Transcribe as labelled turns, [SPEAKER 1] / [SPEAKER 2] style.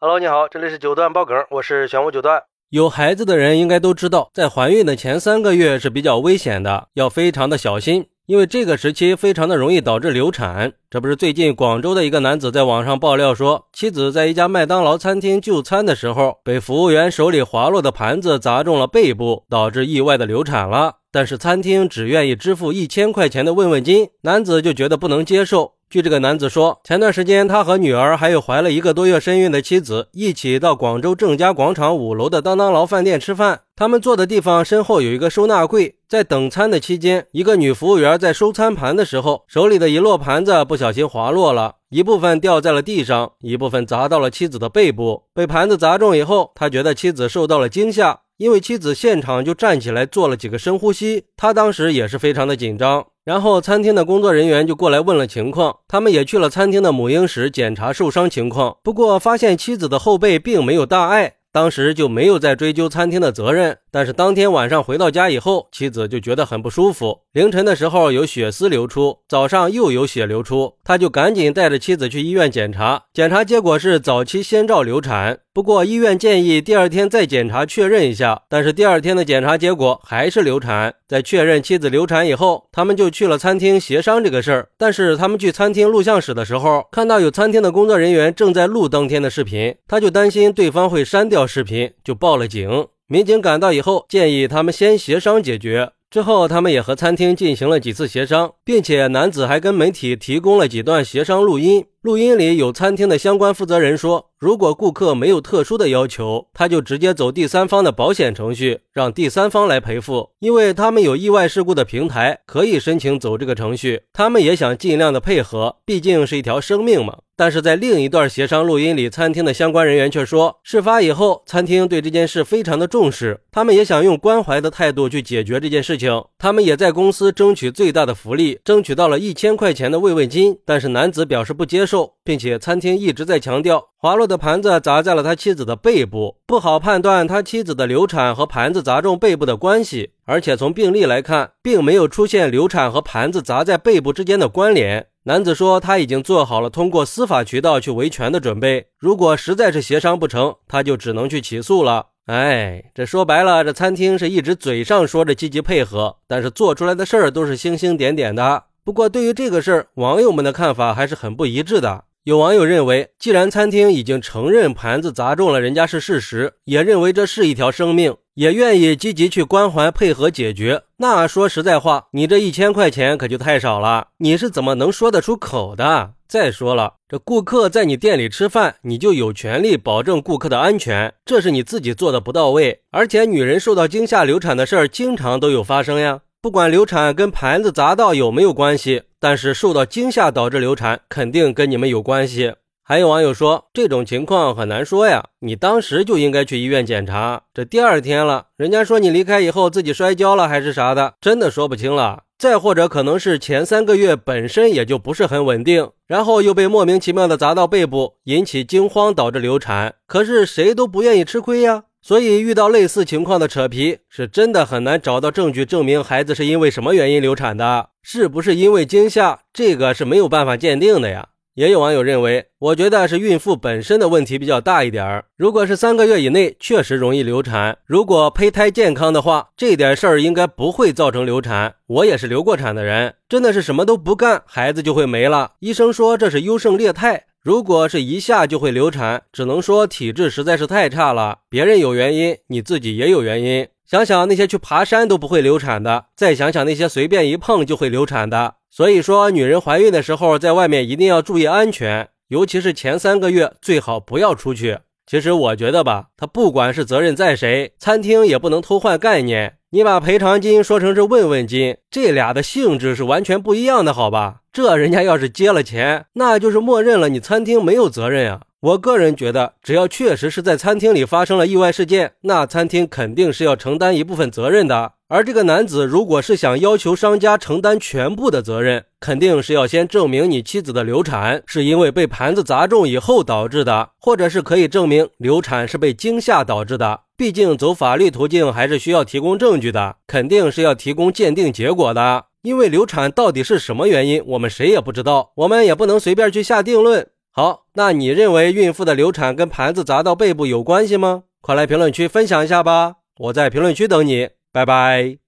[SPEAKER 1] Hello，你好，这里是九段爆梗，我是玄武九段。
[SPEAKER 2] 有孩子的人应该都知道，在怀孕的前三个月是比较危险的，要非常的小心，因为这个时期非常的容易导致流产。这不是最近广州的一个男子在网上爆料说，妻子在一家麦当劳餐厅就餐的时候，被服务员手里滑落的盘子砸中了背部，导致意外的流产了。但是餐厅只愿意支付一千块钱的慰问金，男子就觉得不能接受。据这个男子说，前段时间他和女儿还有怀了一个多月身孕的妻子一起到广州正佳广场五楼的当当劳饭店吃饭。他们坐的地方身后有一个收纳柜，在等餐的期间，一个女服务员在收餐盘的时候，手里的一摞盘子不小心滑落了，一部分掉在了地上，一部分砸到了妻子的背部。被盘子砸中以后，他觉得妻子受到了惊吓。因为妻子现场就站起来做了几个深呼吸，他当时也是非常的紧张。然后餐厅的工作人员就过来问了情况，他们也去了餐厅的母婴室检查受伤情况，不过发现妻子的后背并没有大碍。当时就没有再追究餐厅的责任，但是当天晚上回到家以后，妻子就觉得很不舒服。凌晨的时候有血丝流出，早上又有血流出，他就赶紧带着妻子去医院检查，检查结果是早期先兆流产。不过医院建议第二天再检查确认一下，但是第二天的检查结果还是流产。在确认妻子流产以后，他们就去了餐厅协商这个事儿。但是他们去餐厅录像室的时候，看到有餐厅的工作人员正在录当天的视频，他就担心对方会删掉。视频就报了警，民警赶到以后，建议他们先协商解决。之后，他们也和餐厅进行了几次协商，并且男子还跟媒体提供了几段协商录音。录音里有餐厅的相关负责人说，如果顾客没有特殊的要求，他就直接走第三方的保险程序，让第三方来赔付，因为他们有意外事故的平台，可以申请走这个程序。他们也想尽量的配合，毕竟是一条生命嘛。但是在另一段协商录音里，餐厅的相关人员却说，事发以后，餐厅对这件事非常的重视，他们也想用关怀的态度去解决这件事情。他们也在公司争取最大的福利，争取到了一千块钱的慰问金。但是男子表示不接受。并且餐厅一直在强调，滑落的盘子砸在了他妻子的背部，不好判断他妻子的流产和盘子砸中背部的关系。而且从病例来看，并没有出现流产和盘子砸在背部之间的关联。男子说他已经做好了通过司法渠道去维权的准备，如果实在是协商不成，他就只能去起诉了。哎，这说白了，这餐厅是一直嘴上说着积极配合，但是做出来的事儿都是星星点点的。不过对于这个事儿，网友们的看法还是很不一致的。有网友认为，既然餐厅已经承认盘子砸中了人家是事实，也认为这是一条生命，也愿意积极去关怀配合解决，那说实在话，你这一千块钱可就太少了，你是怎么能说得出口的？再说了，这顾客在你店里吃饭，你就有权利保证顾客的安全，这是你自己做的不到位，而且女人受到惊吓流产的事儿经常都有发生呀。不管流产跟盘子砸到有没有关系，但是受到惊吓导致流产，肯定跟你们有关系。还有网友说，这种情况很难说呀，你当时就应该去医院检查。这第二天了，人家说你离开以后自己摔跤了还是啥的，真的说不清了。再或者可能是前三个月本身也就不是很稳定，然后又被莫名其妙的砸到背部，引起惊慌导致流产。可是谁都不愿意吃亏呀。所以遇到类似情况的扯皮，是真的很难找到证据证明孩子是因为什么原因流产的，是不是因为惊吓，这个是没有办法鉴定的呀。也有网友认为，我觉得是孕妇本身的问题比较大一点儿。如果是三个月以内，确实容易流产；如果胚胎健康的话，这点事儿应该不会造成流产。我也是流过产的人，真的是什么都不干，孩子就会没了。医生说这是优胜劣汰。如果是一下就会流产，只能说体质实在是太差了。别人有原因，你自己也有原因。想想那些去爬山都不会流产的，再想想那些随便一碰就会流产的。所以说，女人怀孕的时候在外面一定要注意安全，尤其是前三个月最好不要出去。其实我觉得吧，他不管是责任在谁，餐厅也不能偷换概念。你把赔偿金说成是慰问金，这俩的性质是完全不一样的，好吧？这人家要是接了钱，那就是默认了你餐厅没有责任呀。我个人觉得，只要确实是在餐厅里发生了意外事件，那餐厅肯定是要承担一部分责任的。而这个男子如果是想要求商家承担全部的责任，肯定是要先证明你妻子的流产是因为被盘子砸中以后导致的，或者是可以证明流产是被惊吓导致的。毕竟走法律途径还是需要提供证据的，肯定是要提供鉴定结果的。因为流产到底是什么原因，我们谁也不知道，我们也不能随便去下定论。好，那你认为孕妇的流产跟盘子砸到背部有关系吗？快来评论区分享一下吧，我在评论区等你，拜拜。